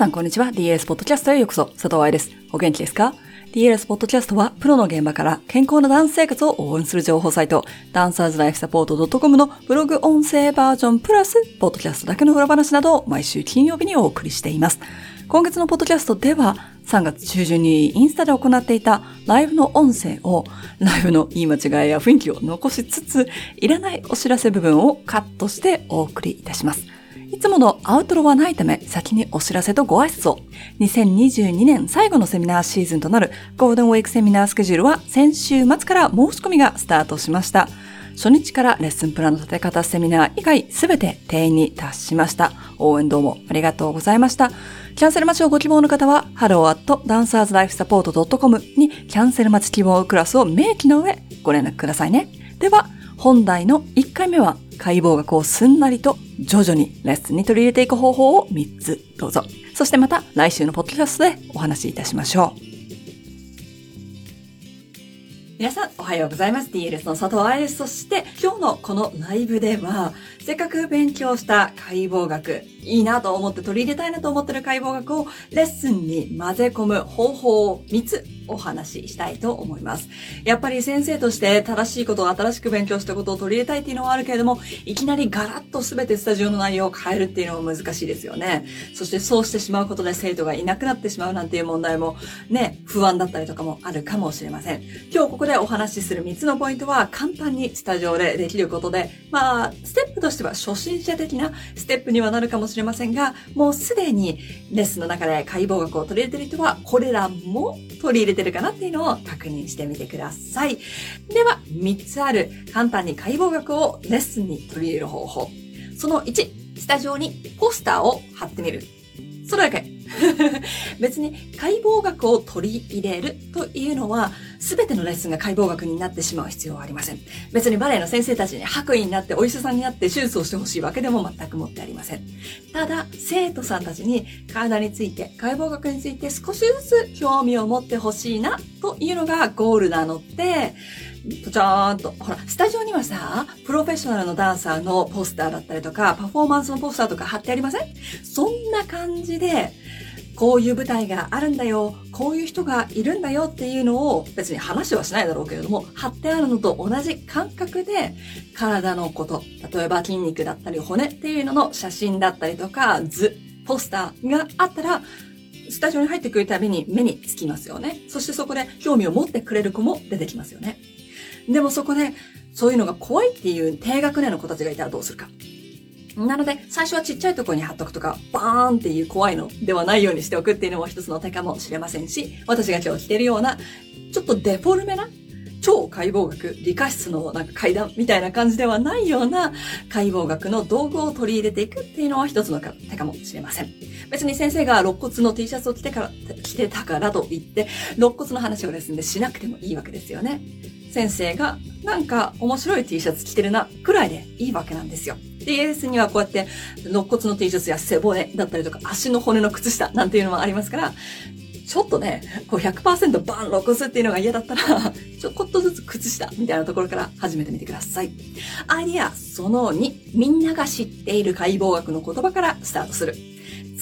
さんこんにちは。DLS ポッドキャストへようこそ。佐藤愛です。お元気ですか？DLS ポッドキャストは、プロの現場から健康なダンス生活を応援する情報サイト、ダンサーズライフサポート .com のブログ音声バージョンプラス、ポッドキャストだけの裏話などを毎週金曜日にお送りしています。今月のポッドキャストでは、3月中旬にインスタで行っていたライブの音声を、ライブの言い間違いや雰囲気を残しつつ、いらないお知らせ部分をカットしてお送りいたします。いつものアウトロはないため、先にお知らせとご挨拶を。2022年最後のセミナーシーズンとなるゴールデンウィークセミナースケジュールは先週末から申し込みがスタートしました。初日からレッスンプランの立て方セミナー以外すべて定員に達しました。応援どうもありがとうございました。キャンセル待ちをご希望の方は、hello.dancerslifesupport.com にキャンセル待ち希望クラスを明記の上ご連絡くださいね。では、本題の1回目は解剖学をすんなりと徐々にレッスンに取り入れていく方法を3つどうぞ。そしてまた来週のポッドキャストでお話しいたしましょう。皆さん、おはようございます。DLS の佐藤愛です。そして、今日のこのライブでは、せっかく勉強した解剖学、いいなと思って取り入れたいなと思ってる解剖学をレッスンに混ぜ込む方法を3つお話ししたいと思います。やっぱり先生として正しいことを新しく勉強したことを取り入れたいっていうのはあるけれども、いきなりガラッと全てスタジオの内容を変えるっていうのも難しいですよね。そしてそうしてしまうことで生徒がいなくなってしまうなんていう問題もね、不安だったりとかもあるかもしれません。今日ここでお話しする3つのポイントは簡単にスタジオでできることで、まあ、ステップとしては初心者的なステップにはなるかもしれませんが、もうすでにレッスンの中で解剖学を取り入れてる人は、これらも取り入れてるかなっていうのを確認してみてください。では、3つある簡単に解剖学をレッスンに取り入れる方法。その1、スタジオにポスターを貼ってみる。それだけ。別に解剖学を取り入れるというのは、すべてのレッスンが解剖学になってしまう必要はありません。別にバレエの先生たちに白衣になってお医者さんになって手術をしてほしいわけでも全くもってありません。ただ、生徒さんたちに体について、解剖学について少しずつ興味を持ってほしいなというのがゴールなので、ちゃーんと、ほら、スタジオにはさ、プロフェッショナルのダンサーのポスターだったりとか、パフォーマンスのポスターとか貼ってありません？そんな感じで、こういう舞台があるんだよ、こういう人がいるんだよっていうのを別に話はしないだろうけれども、貼ってあるのと同じ感覚で体のこと、例えば筋肉だったり骨っていうのの写真だったりとか図、ポスターがあったら、スタジオに入ってくるたびに目につきますよね。そしてそこで興味を持ってくれる子も出てきますよね。でもそこで、そういうのが怖いっていう低学年の子たちがいたらどうするか。なので、最初はちっちゃいところに貼っとくとか、バーンっていう怖いのではないようにしておくっていうのも一つの手かもしれませんし、私が今日着てるような、ちょっとデフォルメな、超解剖学、理科室のなんか階段みたいな感じではないような解剖学の道具を取り入れていくっていうのは一つの手かもしれません。別に先生が肋骨の T シャツを着てから、着てたからと言って、肋骨の話をですね、しなくてもいいわけですよね。先生がなんか面白い T シャツ着てるな、くらいでいいわけなんですよ。TS にはこうやって、肋骨の T シャツや背骨だったりとか、足の骨の靴下なんていうのもありますから、ちょっとね、こう100%バン肋骨っていうのが嫌だったら、ちょこっとずつ靴下みたいなところから始めてみてください。アイディアその2、みんなが知っている解剖学の言葉からスタートする。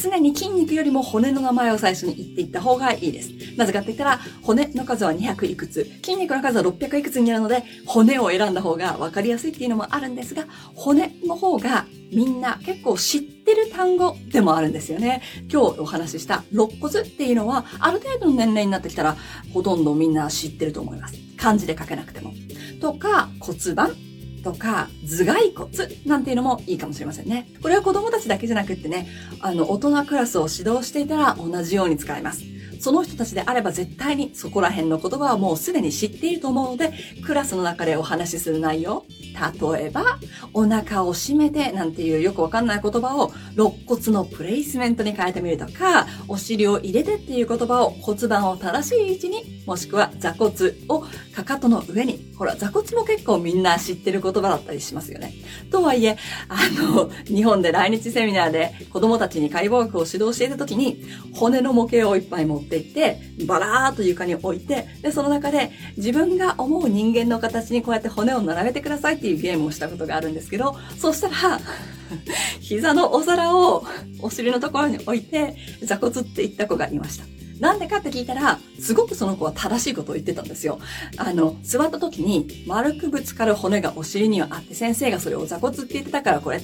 常に筋肉よりも骨の名前を最初に言っていった方がいいです。なぜかって言ったら、骨の数は200いくつ、筋肉の数は600いくつになるので、骨を選んだ方が分かりやすいっていうのもあるんですが、骨の方がみんな結構知ってる単語でもあるんですよね。今日お話しした肋骨っていうのは、ある程度の年齢になってきたら、ほとんどみんな知ってると思います。漢字で書けなくても。とか、骨盤とか、頭蓋骨なんていうのもいいかもしれませんね。これは子供たちだけじゃなくってね、あの、大人クラスを指導していたら同じように使えます。その人たちであれば絶対にそこら辺の言葉はもうすでに知っていると思うので、クラスの中でお話しする内容、例えば、お腹を締めてなんていうよくわかんない言葉を肋骨のプレイスメントに変えてみるとか、お尻を入れてっていう言葉を骨盤を正しい位置にもしくは座骨をかかとの上に。ほら、座骨も結構みんな知ってる言葉だったりしますよね。とはいえ、あの、日本で来日セミナーで子供たちに解剖学を指導していた時に、骨の模型をいっぱい持っていって、バラーっと床に置いて、で、その中で自分が思う人間の形にこうやって骨を並べてくださいっていうゲームをしたことがあるんですけど、そしたら、膝のお皿をお尻のところに置いて、座骨って言った子がいました。なんでかって聞いたら、すごくその子は正しいことを言ってたんですよ。あの、座った時に丸くぶつかる骨がお尻にはあって、先生がそれを座骨って言ってたからこれ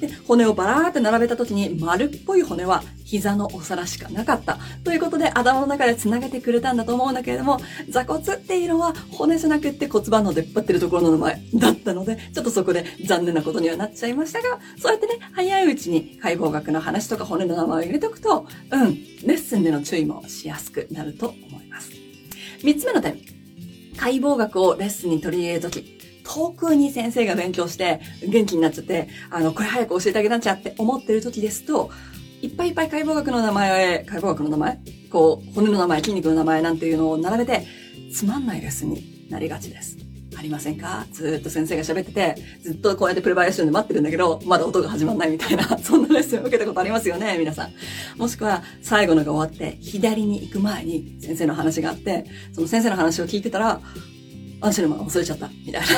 で、骨をバラーって並べた時に丸っぽい骨は膝のお皿しかなかった。ということで頭の中で繋げてくれたんだと思うんだけれども、座骨っていうのは骨じゃなくって骨盤の出っ張ってるところの名前だったので、ちょっとそこで残念なことにはなっちゃいましたが、そうやってね、早いうちに解剖学の話とか骨の名前を入れておくと、うん、レッスンでの注意もしやすくなると思います。三つ目の点。解剖学をレッスンに取り入れるとき、遠くに先生が勉強して元気になっちゃって、あの、これ早く教えてあげなきゃって思ってる時ですと、いっぱいいっぱい解剖学の名前を、解剖学の名前？こう、骨の名前、筋肉の名前なんていうのを並べて、つまんないレッスンになりがちです。ありませんか？ずっと先生が喋ってて、ずっとこうやってプレバイレーションで待ってるんだけど、まだ音が始まんないみたいな、そんなレッスンを受けたことありますよね、皆さん。もしくは、最後のが終わって、左に行く前に先生の話があって、その先生の話を聞いてたら、あ、シネマ忘れちゃった、みたいな。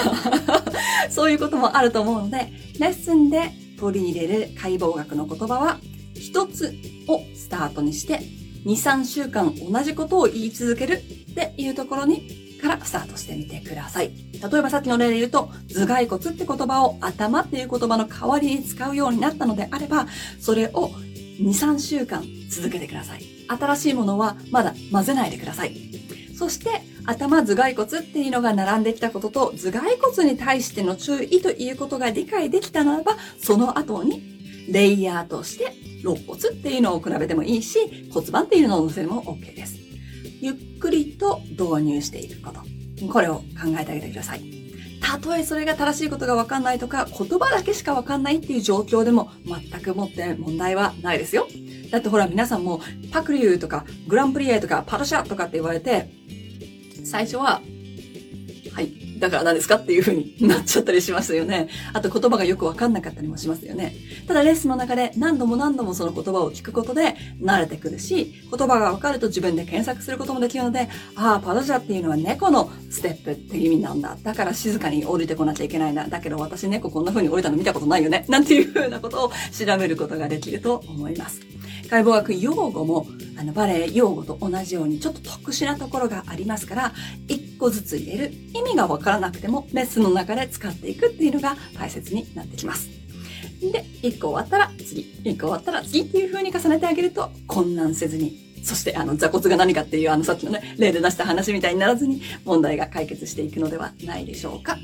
そういうこともあると思うので、レッスンで取り入れる解剖学の言葉は、一つをスタートにして、2、3週間同じことを言い続けるっていうところに、からスタートしてみてください。例えばさっきの例で言うと、頭蓋骨って言葉を頭っていう言葉の代わりに使うようになったのであれば、それを2、3週間続けてください。新しいものはまだ混ぜないでください。そして、頭頭蓋骨っていうのが並んできたことと、頭蓋骨に対しての注意ということが理解できたならば、その後に、レイヤーとして、肋骨っていうのを比べてもいいし、骨盤っていうのを乗せても OK です。ゆっくりと導入していくこと。これを考えてあげてください。たとえそれが正しいことがわかんないとか、言葉だけしかわかんないっていう状況でも全くもって問題はないですよ。だってほら皆さんもパクリューとかグランプリエとかパルシャとかって言われて、最初は、はい、だから何ですかっていう風になっちゃったりしますよね。あと言葉がよくわかんなかったりもしますよね。ただレッスンの中で何度も何度もその言葉を聞くことで慣れてくるし、言葉がわかると自分で検索することもできるので、ああ、パドジャっていうのは猫のステップって意味なんだ。だから静かに降りてこなきゃいけないな。だけど私猫こんな風に降りたの見たことないよね。なんていう風なことを調べることができると思います。解剖学用語もあのバレエ用語と同じようにちょっと特殊なところがありますから、一個ずつ入れる意味がわからなくてもレッスンの中で使っていくっていうのが大切になってきます。で、一個終わったら次、一個終わったら次っていう風に重ねてあげると混乱せずにそして、あの、座骨が何かっていう、あの、さっきのね、例で出した話みたいにならずに、問題が解決していくのではないでしょうか。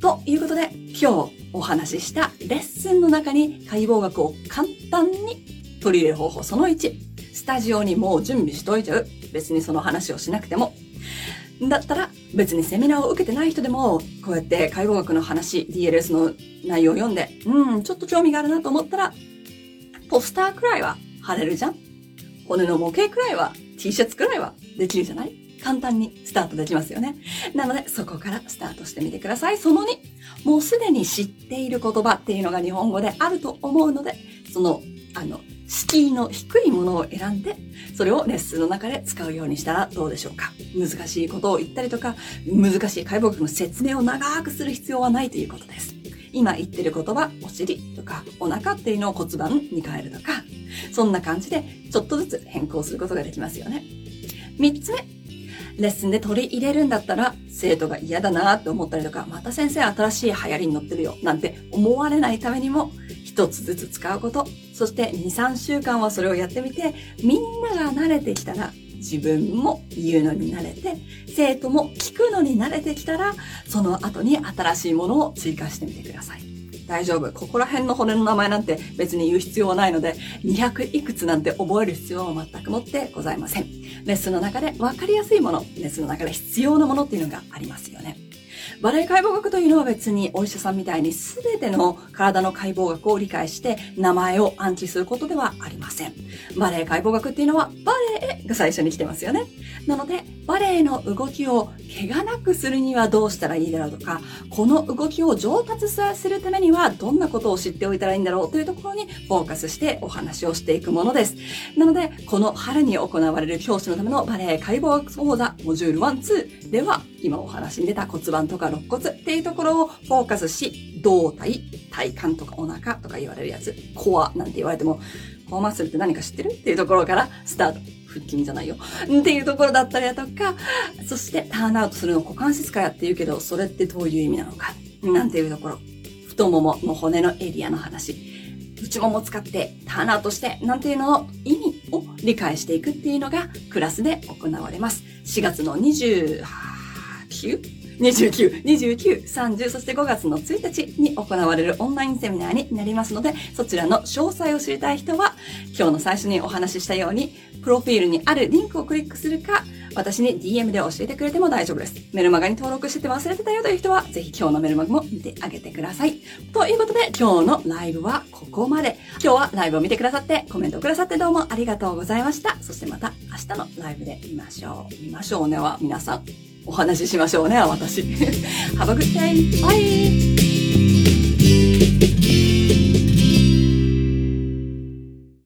ということで、今日お話ししたレッスンの中に解剖学を簡単に取り入れ方法その1。スタジオにもう準備しといちゃう。別にその話をしなくても。だったら別にセミナーを受けてない人でも、こうやって介護学の話、DLS の内容を読んで、うん、ちょっと興味があるなと思ったら、ポスターくらいは貼れるじゃん骨の模型くらいは T シャツくらいはできるじゃない簡単にスタートできますよね。なので、そこからスタートしてみてください。その2、もうすでに知っている言葉っていうのが日本語であると思うので、その、あの、敷居の低いものを選んで、それをレッスンの中で使うようにしたらどうでしょうか？難しいことを言ったりとか、難しい解剖学の説明を長くする必要はないということです。今言ってる言葉、お尻とかお腹っていうのを骨盤に変えるとか、そんな感じでちょっとずつ変更することができますよね。三つ目、レッスンで取り入れるんだったら、生徒が嫌だなって思ったりとか、また先生新しい流行りに乗ってるよ、なんて思われないためにも、一つずつ使うこと、そして2、3週間はそれをやってみて、みんなが慣れてきたら、自分も言うのに慣れて、生徒も聞くのに慣れてきたら、その後に新しいものを追加してみてください。大丈夫。ここら辺の骨の名前なんて別に言う必要はないので、200いくつなんて覚える必要は全くもってございません。レッスンの中で分かりやすいもの、レッスンの中で必要なものっていうのがありますよね。バレエ解剖学というのは別にお医者さんみたいに全ての体の解剖学を理解して名前を暗記することではありません。バレエ解剖学っていうのはバレエが最初に来てますよね。なので、バレエの動きを怪我なくするにはどうしたらいいだろうとか、この動きを上達させるためにはどんなことを知っておいたらいいんだろうというところにフォーカスしてお話をしていくものです。なので、この春に行われる教師のためのバレエ解剖学講座モジュール1、2では、今お話に出た骨盤とか肋骨っていうところをフォーカスし、胴体、体幹とかお腹とか言われるやつ、コアなんて言われても、コアマッスルって何か知ってるっていうところからスタート。腹筋じゃないよ。っていうところだったりだとか、そしてターンアウトするの股関節かやって言うけど、それってどういう意味なのか。なんていうところ。太ももの骨のエリアの話。内もも使ってターンアウトして、なんていうのの意味を理解していくっていうのがクラスで行われます。4月の 29? 29、29、30、そして5月の1日に行われるオンラインセミナーになりますので、そちらの詳細を知りたい人は、今日の最初にお話ししたように、プロフィールにあるリンクをクリックするか、私に DM で教えてくれても大丈夫です。メルマガに登録してて忘れてたよという人は、ぜひ今日のメルマガも見てあげてください。ということで、今日のライブはここまで。今日はライブを見てくださって、コメントをくださってどうもありがとうございました。そしてまた明日のライブで見ましょう。見ましょうねは皆さん。お話ししましょうねは、私。Have a good day! Bye!